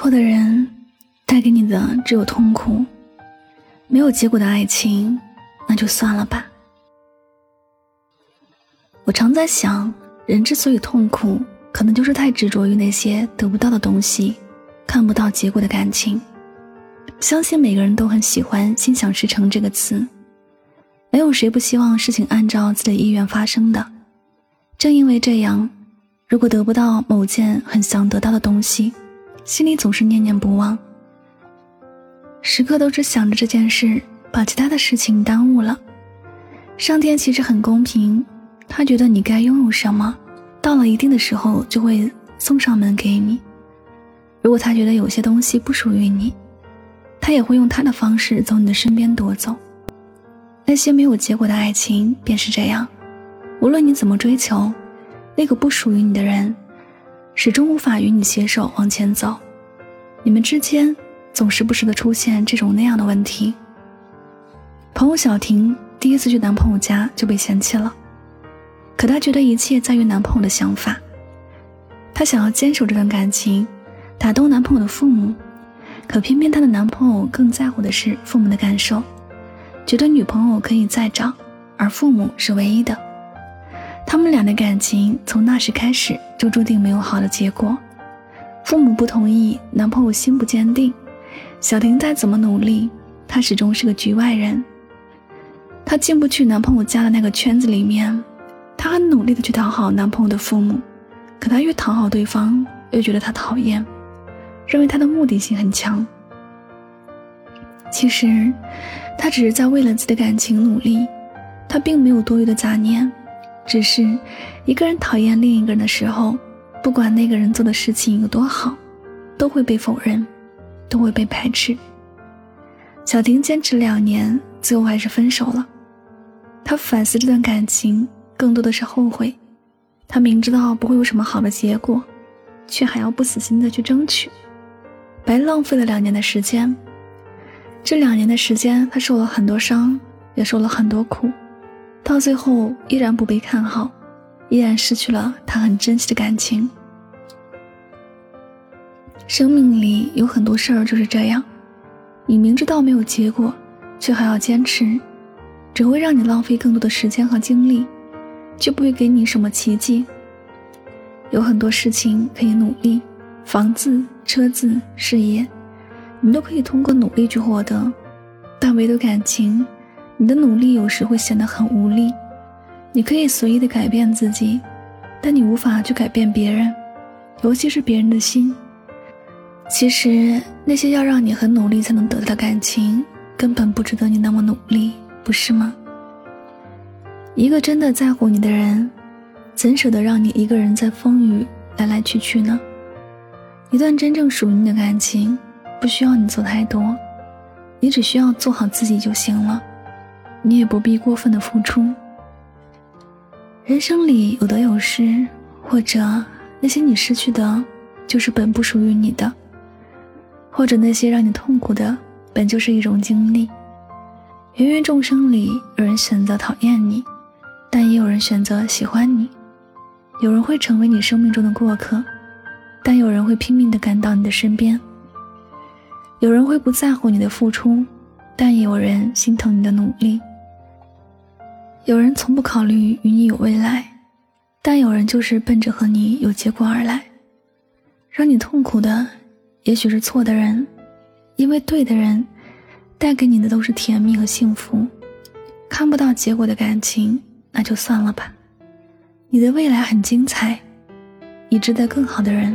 错的人带给你的只有痛苦，没有结果的爱情，那就算了吧。我常在想，人之所以痛苦，可能就是太执着于那些得不到的东西，看不到结果的感情。相信每个人都很喜欢“心想事成”这个词，没有谁不希望事情按照自己的意愿发生的。正因为这样，如果得不到某件很想得到的东西，心里总是念念不忘，时刻都只想着这件事，把其他的事情耽误了。上天其实很公平。他觉得你该拥有什么，到了一定的时候就会送上门给你。如果他觉得有些东西不属于你，他也会用他的方式从你的身边夺走。那些没有结果的爱情便是这样，无论你怎么追求，那个不属于你的人，始终无法与你携手往前走。你们之间总时不时的出现这种那样的问题。朋友小婷第一次去男朋友家就被嫌弃了。可她觉得一切在于男朋友的想法，她想要坚守这段感情，打动男朋友的父母，可偏偏她的男朋友更在乎的是父母的感受，觉得女朋友可以再找，而父母是唯一的。他们俩的感情从那时开始就注定没有好的结果。父母不同意，男朋友心不坚定，小婷再怎么努力，她始终是个局外人，她进不去男朋友家的那个圈子里面。她很努力的去讨好男朋友的父母，可她越讨好对方，越觉得他讨厌，认为他的目的性很强。其实，她只是在为了自己的感情努力，她并没有多余的杂念。只是一个人讨厌另一个人的时候，不管那个人做的事情有多好，都会被否认，都会被排斥。小婷坚持两年，最后还是分手了。她反思这段感情。更多的是后悔，他明知道不会有什么好的结果，却还要不死心的去争取，白浪费了两年的时间。这两年的时间，他受了很多伤，也受了很多苦，到最后依然不被看好，依然失去了他很珍惜的感情。生命里有很多事儿就是这样，你明知道没有结果，却还要坚持，只会让你浪费更多的时间和精力。就不会给你什么奇迹。有很多事情可以努力，房子、车子、事业，你都可以通过努力去获得。但唯独感情，你的努力有时会显得很无力。你可以随意的改变自己，但你无法去改变别人，尤其是别人的心。其实那些要让你很努力才能得到的感情，根本不值得你那么努力，不是吗？一个真的在乎你的人，怎舍得让你一个人在风雨来来去去呢？一段真正属于你的感情，不需要你做太多，你只需要做好自己就行了。你也不必过分的付出。人生里有得有失，或者那些你失去的，就是本不属于你的；或者那些让你痛苦的，本就是一种经历。芸芸众生里，有人选择讨厌你。但也有人选择喜欢你，有人会成为你生命中的过客，但有人会拼命的赶到你的身边。有人会不在乎你的付出，但也有人心疼你的努力。有人从不考虑与你有未来，但有人就是奔着和你有结果而来。让你痛苦的，也许是错的人，因为对的人，带给你的都是甜蜜和幸福。看不到结果的感情。那就算了吧，你的未来很精彩，你值得更好的人。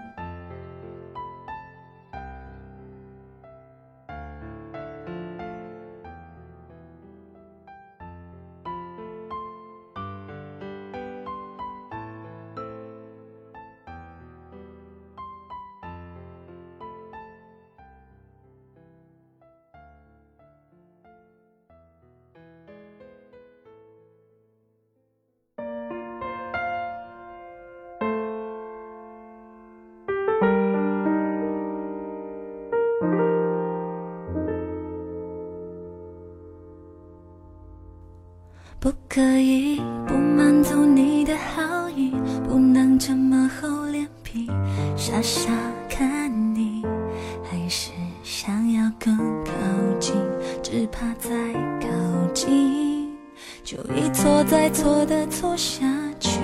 的错下去。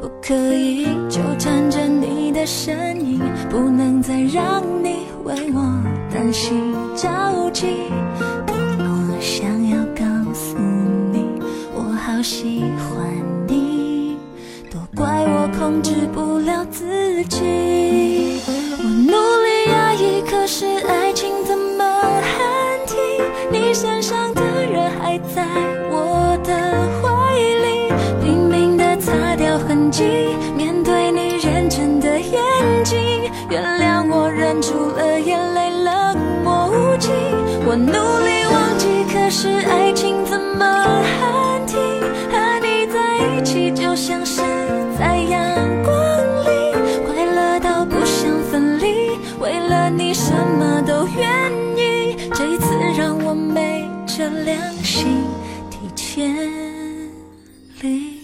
不可以纠缠着你的身影，不能再让你为我担心着急。我想要告诉你，我好喜欢你，都怪我控制不了自己。我努力忘记，可是爱情怎么喊停？和你在一起就？像是在阳光里，快乐到不想分离。为了你，什么都愿意。这一次让我昧着良心，提前离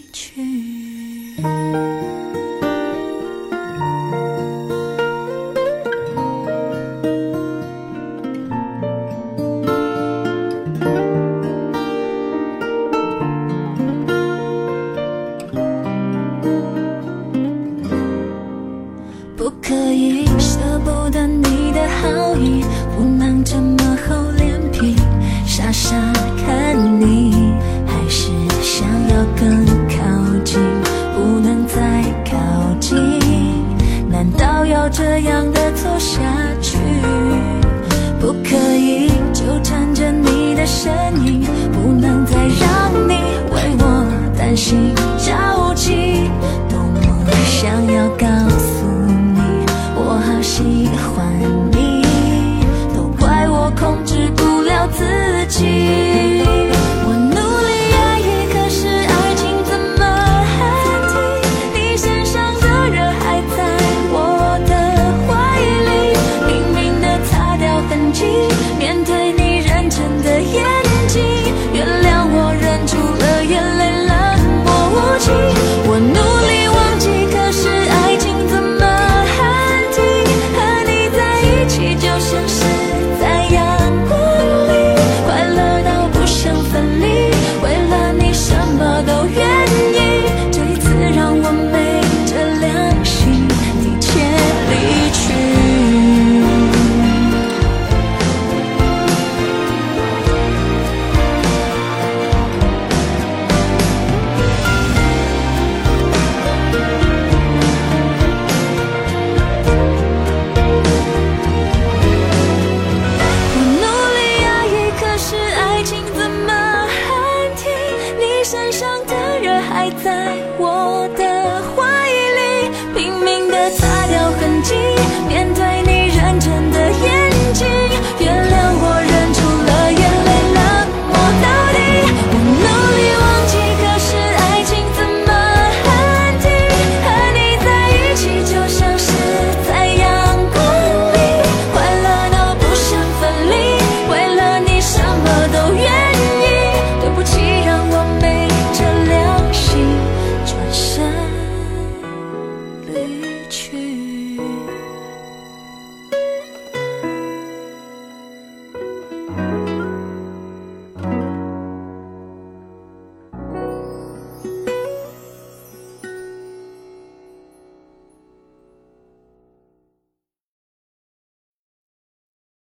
还在。